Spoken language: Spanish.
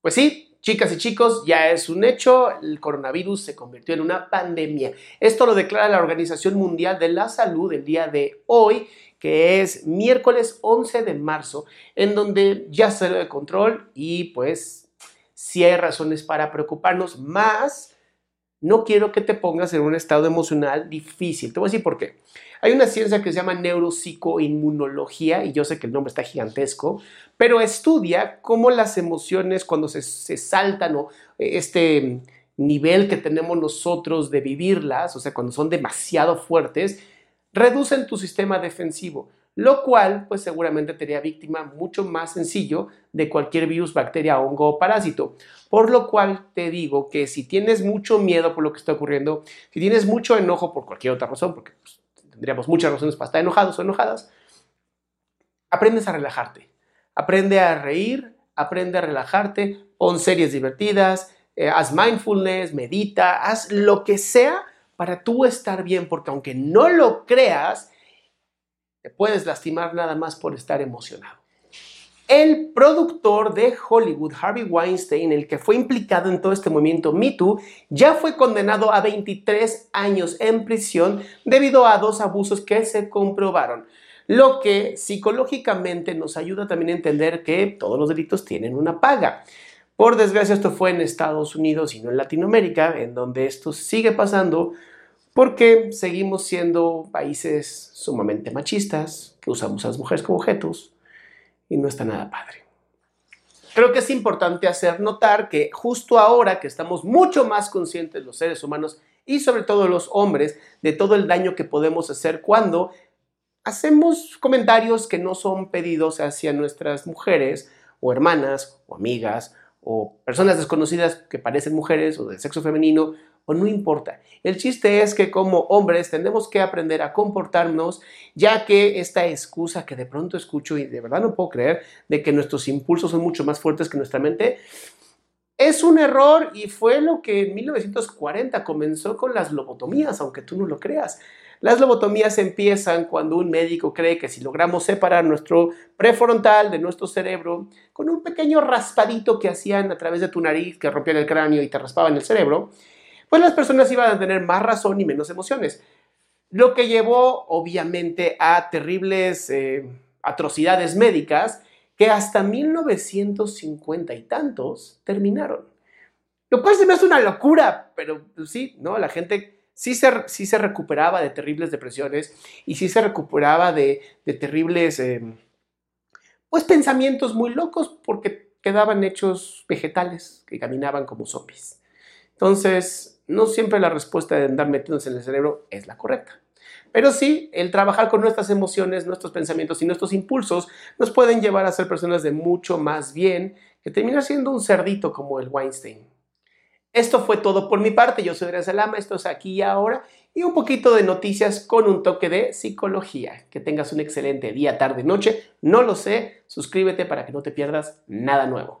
Pues sí, chicas y chicos, ya es un hecho, el coronavirus se convirtió en una pandemia. Esto lo declara la Organización Mundial de la Salud el día de hoy, que es miércoles 11 de marzo, en donde ya salió de control y pues sí hay razones para preocuparnos, más no quiero que te pongas en un estado emocional difícil. Te voy a decir por qué. Hay una ciencia que se llama neuropsicoinmunología, y yo sé que el nombre está gigantesco, pero estudia cómo las emociones cuando se, saltan o este nivel que tenemos nosotros de vivirlas, o sea, cuando son demasiado fuertes, reducen tu sistema defensivo, lo cual pues seguramente te haría víctima mucho más sencillo de cualquier virus, bacteria, hongo o parásito. Por lo cual te digo que si tienes mucho miedo por lo que está ocurriendo, si tienes mucho enojo por cualquier otra razón, porque pues, tendríamos muchas razones para estar enojados o enojadas, aprendes a relajarte. Aprende a reír, aprende a relajarte, pon series divertidas, eh, haz mindfulness, medita, haz lo que sea para tú estar bien, porque aunque no lo creas, te puedes lastimar nada más por estar emocionado. El productor de Hollywood, Harvey Weinstein, el que fue implicado en todo este movimiento Me Too, ya fue condenado a 23 años en prisión debido a dos abusos que se comprobaron lo que psicológicamente nos ayuda también a entender que todos los delitos tienen una paga. Por desgracia esto fue en Estados Unidos y no en Latinoamérica, en donde esto sigue pasando porque seguimos siendo países sumamente machistas, que usamos a las mujeres como objetos y no está nada padre. Creo que es importante hacer notar que justo ahora que estamos mucho más conscientes los seres humanos y sobre todo los hombres de todo el daño que podemos hacer cuando hacemos comentarios que no son pedidos hacia nuestras mujeres o hermanas o amigas o personas desconocidas que parecen mujeres o de sexo femenino o no importa. El chiste es que como hombres tenemos que aprender a comportarnos ya que esta excusa que de pronto escucho y de verdad no puedo creer de que nuestros impulsos son mucho más fuertes que nuestra mente es un error y fue lo que en 1940 comenzó con las lobotomías, aunque tú no lo creas. Las lobotomías empiezan cuando un médico cree que si logramos separar nuestro prefrontal de nuestro cerebro con un pequeño raspadito que hacían a través de tu nariz, que rompían el cráneo y te raspaban el cerebro, pues las personas iban a tener más razón y menos emociones. Lo que llevó obviamente a terribles eh, atrocidades médicas que hasta 1950 y tantos terminaron. Lo cual se me hace una locura, pero sí, ¿no? La gente sí se, se recuperaba de terribles depresiones y sí se recuperaba de, terribles, em, pues, pensamientos muy locos porque quedaban hechos vegetales que caminaban como zombies. Entonces, no siempre la respuesta de andar metiéndose en el cerebro es la correcta. Pero sí, el trabajar con nuestras emociones, nuestros pensamientos y nuestros impulsos nos pueden llevar a ser personas de mucho más bien que terminar siendo un cerdito como el Weinstein. Esto fue todo por mi parte. Yo soy Adrián Salama, esto es aquí y ahora y un poquito de noticias con un toque de psicología. Que tengas un excelente día, tarde, noche. No lo sé. Suscríbete para que no te pierdas nada nuevo.